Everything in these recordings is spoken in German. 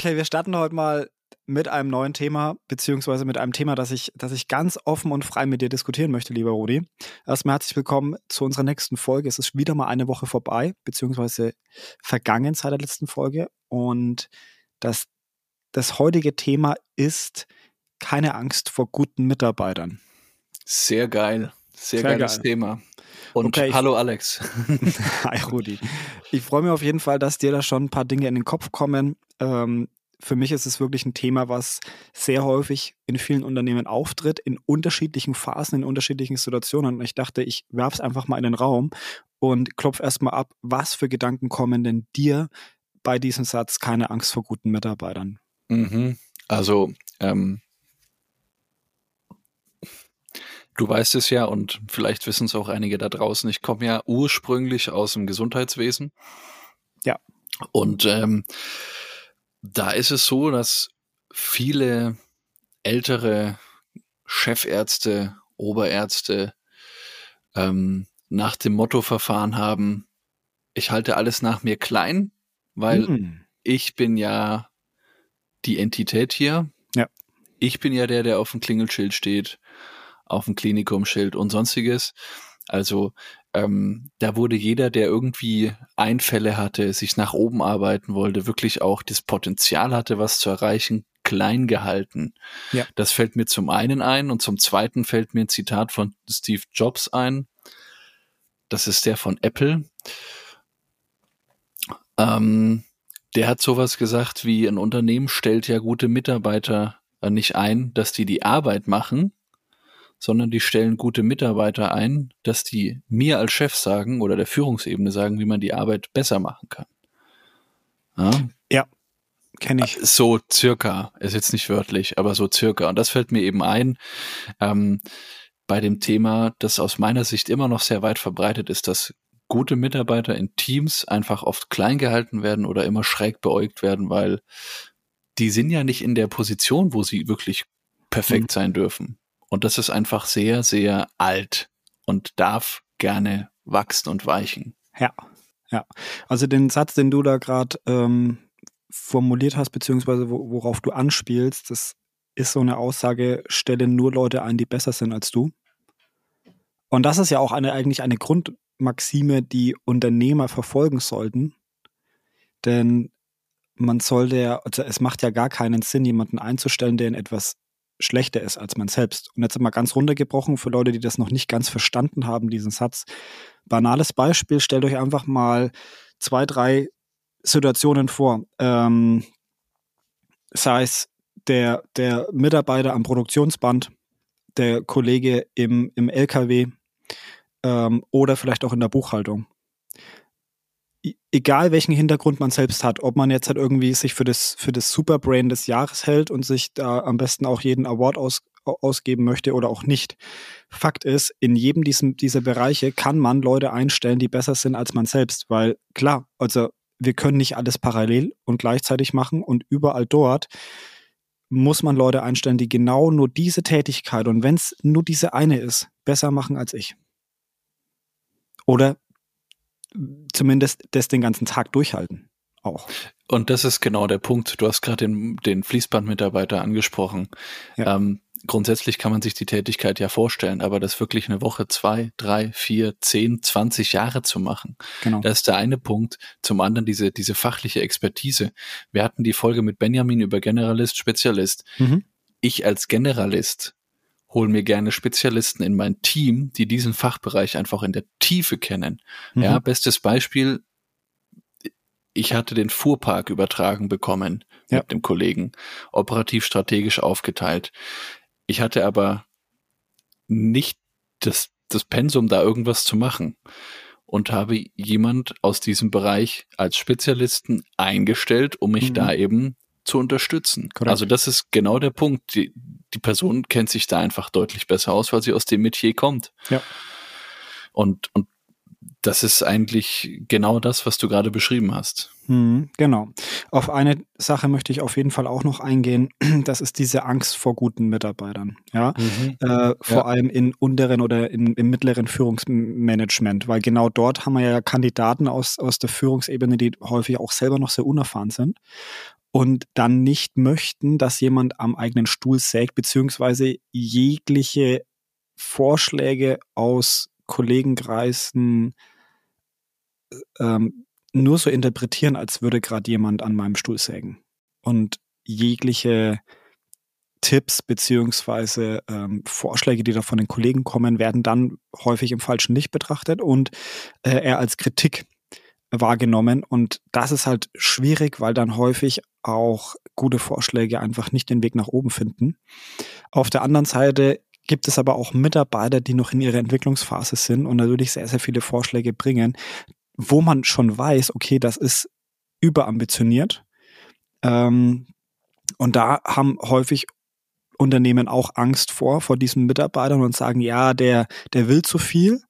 Okay, wir starten heute mal mit einem neuen Thema, beziehungsweise mit einem Thema, das ich, das ich ganz offen und frei mit dir diskutieren möchte, lieber Rudi. Erstmal herzlich willkommen zu unserer nächsten Folge. Es ist wieder mal eine Woche vorbei, beziehungsweise vergangen seit der letzten Folge. Und das, das heutige Thema ist keine Angst vor guten Mitarbeitern. Sehr geil. Sehr, Sehr geiles geil. Thema. Und okay, hallo Alex. Hi Rudi. Ich freue mich auf jeden Fall, dass dir da schon ein paar Dinge in den Kopf kommen. Ähm, für mich ist es wirklich ein Thema, was sehr häufig in vielen Unternehmen auftritt, in unterschiedlichen Phasen, in unterschiedlichen Situationen. Und ich dachte, ich werfe es einfach mal in den Raum und klopf erstmal ab, was für Gedanken kommen denn dir bei diesem Satz, keine Angst vor guten Mitarbeitern? Mhm. Also, ähm, du weißt es ja und vielleicht wissen es auch einige da draußen. Ich komme ja ursprünglich aus dem Gesundheitswesen. Ja. Und ähm, da ist es so, dass viele ältere Chefärzte, Oberärzte ähm, nach dem Motto verfahren haben, ich halte alles nach mir klein, weil mhm. ich bin ja die Entität hier. Ja. Ich bin ja der, der auf dem Klingelschild steht, auf dem Klinikumschild und sonstiges. Also ähm, da wurde jeder, der irgendwie Einfälle hatte, sich nach oben arbeiten wollte, wirklich auch das Potenzial hatte, was zu erreichen, klein gehalten. Ja. Das fällt mir zum einen ein und zum zweiten fällt mir ein Zitat von Steve Jobs ein. Das ist der von Apple. Ähm, der hat sowas gesagt wie ein Unternehmen stellt ja gute Mitarbeiter nicht ein, dass die die Arbeit machen, sondern die stellen gute Mitarbeiter ein, dass die mir als Chef sagen oder der Führungsebene sagen, wie man die Arbeit besser machen kann. Ja, ja kenne ich. So circa, ist jetzt nicht wörtlich, aber so circa. Und das fällt mir eben ein ähm, bei dem Thema, das aus meiner Sicht immer noch sehr weit verbreitet ist, dass gute Mitarbeiter in Teams einfach oft klein gehalten werden oder immer schräg beäugt werden, weil die sind ja nicht in der Position, wo sie wirklich perfekt mhm. sein dürfen. Und das ist einfach sehr, sehr alt und darf gerne wachsen und weichen. Ja, ja. Also den Satz, den du da gerade ähm, formuliert hast, beziehungsweise worauf du anspielst, das ist so eine Aussage, stelle nur Leute ein, die besser sind als du. Und das ist ja auch eine, eigentlich eine Grundmaxime, die Unternehmer verfolgen sollten. Denn man sollte ja, also es macht ja gar keinen Sinn, jemanden einzustellen, der in etwas schlechter ist als man selbst. Und jetzt mal ganz runtergebrochen für Leute, die das noch nicht ganz verstanden haben, diesen Satz. Banales Beispiel, stellt euch einfach mal zwei, drei Situationen vor. Ähm, sei es der, der Mitarbeiter am Produktionsband, der Kollege im, im LKW ähm, oder vielleicht auch in der Buchhaltung egal welchen Hintergrund man selbst hat, ob man jetzt halt irgendwie sich für das, für das Superbrain des Jahres hält und sich da am besten auch jeden Award aus, ausgeben möchte oder auch nicht. Fakt ist, in jedem diesem, dieser Bereiche kann man Leute einstellen, die besser sind als man selbst, weil klar, also wir können nicht alles parallel und gleichzeitig machen und überall dort muss man Leute einstellen, die genau nur diese Tätigkeit und wenn es nur diese eine ist, besser machen als ich. Oder zumindest das den ganzen Tag durchhalten. Auch. Und das ist genau der Punkt. Du hast gerade den, den Fließbandmitarbeiter angesprochen. Ja. Ähm, grundsätzlich kann man sich die Tätigkeit ja vorstellen, aber das wirklich eine Woche, zwei, drei, vier, zehn, zwanzig Jahre zu machen. Genau. Das ist der eine Punkt. Zum anderen diese, diese fachliche Expertise. Wir hatten die Folge mit Benjamin über Generalist, Spezialist. Mhm. Ich als Generalist hole mir gerne Spezialisten in mein Team, die diesen Fachbereich einfach in der Tiefe kennen. Mhm. Ja, bestes Beispiel, ich hatte den Fuhrpark übertragen bekommen ja. mit dem Kollegen, operativ strategisch aufgeteilt. Ich hatte aber nicht das, das Pensum, da irgendwas zu machen und habe jemand aus diesem Bereich als Spezialisten eingestellt, um mich mhm. da eben zu unterstützen. Correct. Also das ist genau der Punkt. Die, die Person kennt sich da einfach deutlich besser aus, weil sie aus dem Metier kommt. Ja. Und, und das ist eigentlich genau das, was du gerade beschrieben hast. Mhm, genau. Auf eine Sache möchte ich auf jeden Fall auch noch eingehen. Das ist diese Angst vor guten Mitarbeitern. Ja, mhm. äh, vor ja. allem in unteren oder in, im mittleren Führungsmanagement, weil genau dort haben wir ja Kandidaten aus, aus der Führungsebene, die häufig auch selber noch sehr unerfahren sind und dann nicht möchten, dass jemand am eigenen Stuhl sägt, beziehungsweise jegliche Vorschläge aus Kollegenkreisen ähm, nur so interpretieren, als würde gerade jemand an meinem Stuhl sägen. Und jegliche Tipps beziehungsweise ähm, Vorschläge, die da von den Kollegen kommen, werden dann häufig im falschen Licht betrachtet und äh, eher als Kritik wahrgenommen. Und das ist halt schwierig, weil dann häufig auch gute Vorschläge einfach nicht den Weg nach oben finden. Auf der anderen Seite gibt es aber auch Mitarbeiter, die noch in ihrer Entwicklungsphase sind und natürlich sehr, sehr viele Vorschläge bringen, wo man schon weiß, okay, das ist überambitioniert. Ähm, und da haben häufig Unternehmen auch Angst vor, vor diesen Mitarbeitern und sagen, ja, der, der will zu viel.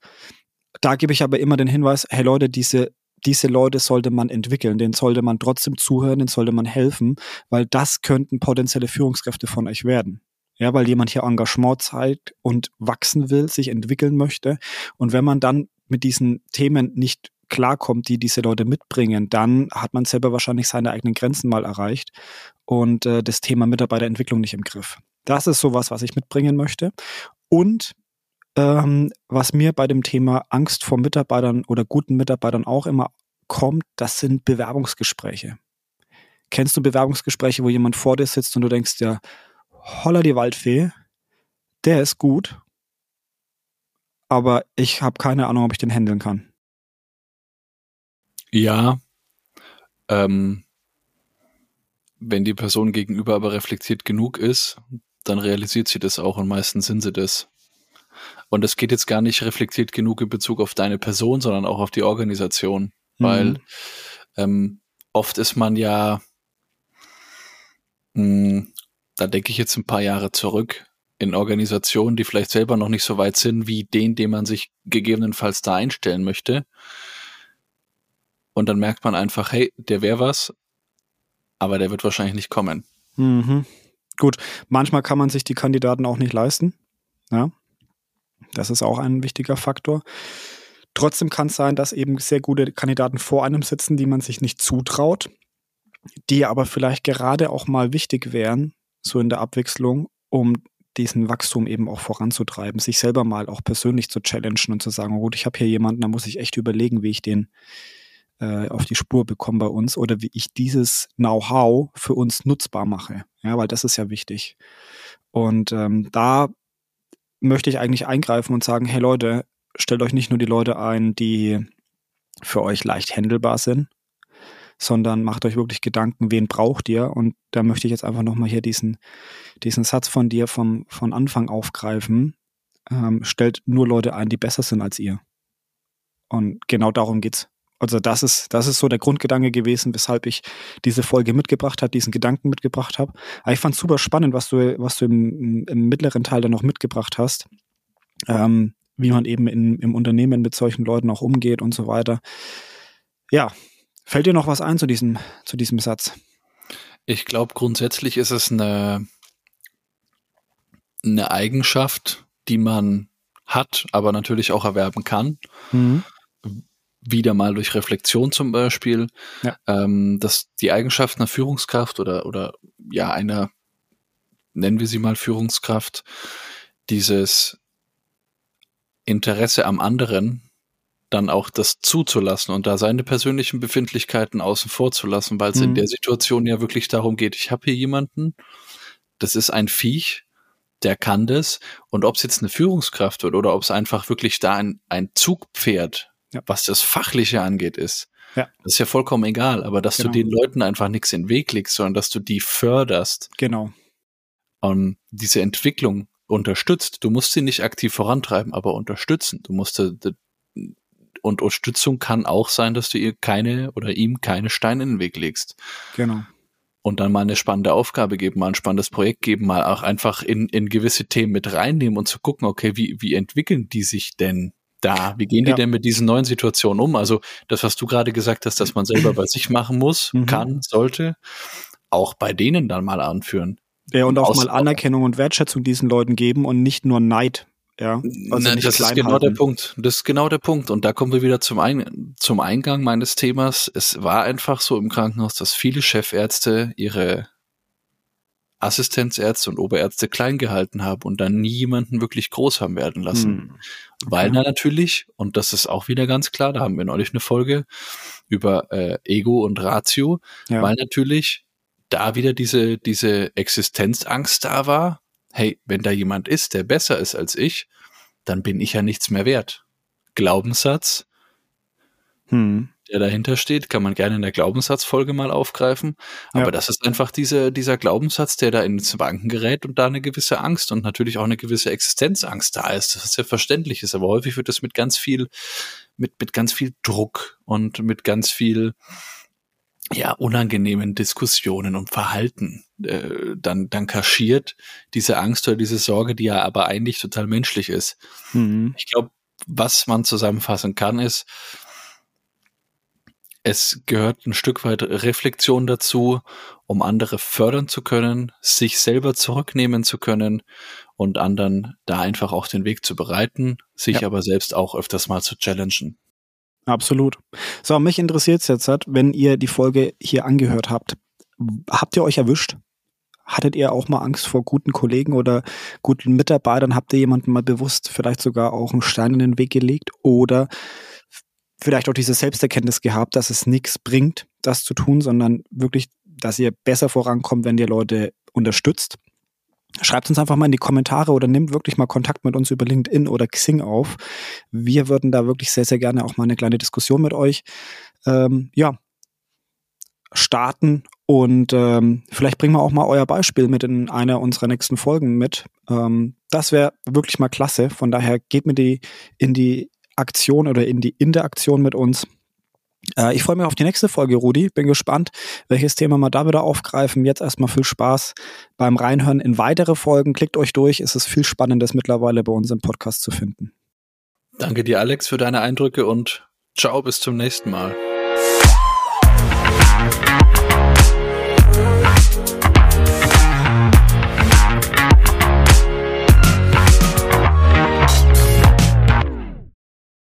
Da gebe ich aber immer den Hinweis, hey Leute, diese, diese Leute sollte man entwickeln, denen sollte man trotzdem zuhören, denen sollte man helfen, weil das könnten potenzielle Führungskräfte von euch werden. Ja, weil jemand hier Engagement zeigt und wachsen will, sich entwickeln möchte. Und wenn man dann mit diesen Themen nicht klarkommt, die diese Leute mitbringen, dann hat man selber wahrscheinlich seine eigenen Grenzen mal erreicht und äh, das Thema Mitarbeiterentwicklung nicht im Griff. Das ist sowas, was ich mitbringen möchte. Und ähm, was mir bei dem Thema Angst vor Mitarbeitern oder guten Mitarbeitern auch immer kommt, das sind Bewerbungsgespräche. Kennst du Bewerbungsgespräche, wo jemand vor dir sitzt und du denkst, ja, holla die Waldfee, der ist gut, aber ich habe keine Ahnung, ob ich den handeln kann. Ja, ähm, wenn die Person gegenüber aber reflektiert genug ist, dann realisiert sie das auch und meistens sind sie das. Und es geht jetzt gar nicht reflektiert genug in Bezug auf deine Person, sondern auch auf die Organisation. Mhm. Weil ähm, oft ist man ja, mh, hm, da denke ich jetzt ein paar Jahre zurück, in Organisationen, die vielleicht selber noch nicht so weit sind, wie den, den man sich gegebenenfalls da einstellen möchte. Und dann merkt man einfach, hey, der wäre was, aber der wird wahrscheinlich nicht kommen. Mhm. Gut, manchmal kann man sich die Kandidaten auch nicht leisten. Ja, das ist auch ein wichtiger Faktor. Trotzdem kann es sein, dass eben sehr gute Kandidaten vor einem sitzen, die man sich nicht zutraut, die aber vielleicht gerade auch mal wichtig wären, so in der Abwechslung, um diesen Wachstum eben auch voranzutreiben, sich selber mal auch persönlich zu challengen und zu sagen, oh gut, ich habe hier jemanden, da muss ich echt überlegen, wie ich den äh, auf die Spur bekomme bei uns oder wie ich dieses Know-how für uns nutzbar mache. Ja, weil das ist ja wichtig. Und ähm, da möchte ich eigentlich eingreifen und sagen, hey Leute, stellt euch nicht nur die Leute ein, die für euch leicht handelbar sind, sondern macht euch wirklich Gedanken, wen braucht ihr? Und da möchte ich jetzt einfach nochmal hier diesen, diesen Satz von dir vom, von Anfang aufgreifen. Ähm, stellt nur Leute ein, die besser sind als ihr. Und genau darum geht's. Also das ist, das ist so der Grundgedanke gewesen, weshalb ich diese Folge mitgebracht habe, diesen Gedanken mitgebracht habe. Aber ich fand super spannend, was du, was du im, im mittleren Teil dann noch mitgebracht hast. Ähm, wie man eben in, im Unternehmen mit solchen Leuten auch umgeht und so weiter. Ja, fällt dir noch was ein zu diesem, zu diesem Satz? Ich glaube, grundsätzlich ist es eine, eine Eigenschaft, die man hat, aber natürlich auch erwerben kann. Mhm wieder mal durch Reflexion zum Beispiel, ja. ähm, dass die Eigenschaften einer Führungskraft oder, oder ja, einer, nennen wir sie mal Führungskraft, dieses Interesse am anderen dann auch das zuzulassen und da seine persönlichen Befindlichkeiten außen vor zu lassen, weil es mhm. in der Situation ja wirklich darum geht, ich habe hier jemanden, das ist ein Viech, der kann das und ob es jetzt eine Führungskraft wird oder ob es einfach wirklich da ein, ein Zugpferd ja. was das Fachliche angeht, ist. Ja. Das ist ja vollkommen egal, aber dass genau. du den Leuten einfach nichts in den Weg legst, sondern dass du die förderst. Genau. Und diese Entwicklung unterstützt. Du musst sie nicht aktiv vorantreiben, aber unterstützen. Du musst und Unterstützung kann auch sein, dass du ihr keine oder ihm keine Steine in den Weg legst. Genau. Und dann mal eine spannende Aufgabe geben, mal ein spannendes Projekt geben, mal auch einfach in, in gewisse Themen mit reinnehmen und zu gucken, okay, wie, wie entwickeln die sich denn da? Wie gehen die ja. denn mit diesen neuen Situationen um? Also das, was du gerade gesagt hast, dass man selber bei sich machen muss, mhm. kann, sollte, auch bei denen dann mal anführen. Ja, und auch mal Anerkennung und Wertschätzung diesen Leuten geben und nicht nur Neid Ja, also Nein, das ist genau halten. der Punkt. Das ist genau der Punkt. Und da kommen wir wieder zum, Ein zum Eingang meines Themas. Es war einfach so im Krankenhaus, dass viele Chefärzte ihre Assistenzärzte und Oberärzte klein gehalten haben und dann nie jemanden wirklich groß haben werden lassen. Hm. Okay. Weil da natürlich, und das ist auch wieder ganz klar, da haben wir neulich eine Folge über äh, Ego und Ratio, ja. weil natürlich da wieder diese, diese Existenzangst da war. Hey, wenn da jemand ist, der besser ist als ich, dann bin ich ja nichts mehr wert. Glaubenssatz, hm der dahinter steht, kann man gerne in der Glaubenssatzfolge mal aufgreifen. Aber ja. das ist einfach diese, dieser Glaubenssatz, der da ins Wanken gerät und da eine gewisse Angst und natürlich auch eine gewisse Existenzangst da ist, das ist ja verständlich ist. Aber häufig wird das mit ganz viel, mit, mit ganz viel Druck und mit ganz viel, ja, unangenehmen Diskussionen und Verhalten äh, dann, dann kaschiert, diese Angst oder diese Sorge, die ja aber eigentlich total menschlich ist. Mhm. Ich glaube, was man zusammenfassen kann, ist, es gehört ein Stück weit Reflexion dazu, um andere fördern zu können, sich selber zurücknehmen zu können und anderen da einfach auch den Weg zu bereiten, sich ja. aber selbst auch öfters mal zu challengen. Absolut. So, mich interessiert es jetzt, wenn ihr die Folge hier angehört habt, habt ihr euch erwischt? Hattet ihr auch mal Angst vor guten Kollegen oder guten Mitarbeitern? Habt ihr jemanden mal bewusst vielleicht sogar auch einen Stein in den Weg gelegt? Oder vielleicht auch diese Selbsterkenntnis gehabt, dass es nichts bringt, das zu tun, sondern wirklich, dass ihr besser vorankommt, wenn ihr Leute unterstützt. Schreibt uns einfach mal in die Kommentare oder nimmt wirklich mal Kontakt mit uns über LinkedIn oder Xing auf. Wir würden da wirklich sehr, sehr gerne auch mal eine kleine Diskussion mit euch ähm, ja, starten und ähm, vielleicht bringen wir auch mal euer Beispiel mit in einer unserer nächsten Folgen mit. Ähm, das wäre wirklich mal klasse. Von daher geht mir die in die Aktion oder in die Interaktion mit uns. Äh, ich freue mich auf die nächste Folge, Rudi. Bin gespannt, welches Thema wir da wieder aufgreifen. Jetzt erstmal viel Spaß beim Reinhören in weitere Folgen. Klickt euch durch. Es ist viel Spannendes mittlerweile bei uns im Podcast zu finden. Danke dir, Alex, für deine Eindrücke und ciao, bis zum nächsten Mal.